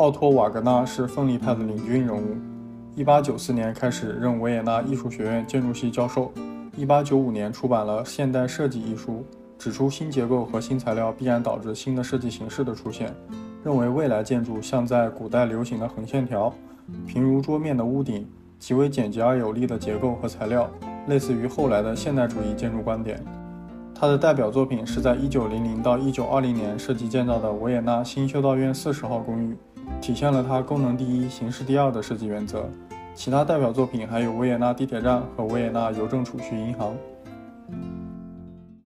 奥托·瓦格纳是分离派的领军人物。1894年开始任维也纳艺术学院建筑系教授。1895年出版了《现代设计》一书，指出新结构和新材料必然导致新的设计形式的出现，认为未来建筑像在古代流行的横线条、平如桌面的屋顶、极为简洁而有力的结构和材料，类似于后来的现代主义建筑观点。他的代表作品是在1900到1920年设计建造的维也纳新修道院40号公寓，体现了它功能第一、形式第二的设计原则。其他代表作品还有维也纳地铁站和维也纳邮政储蓄银行。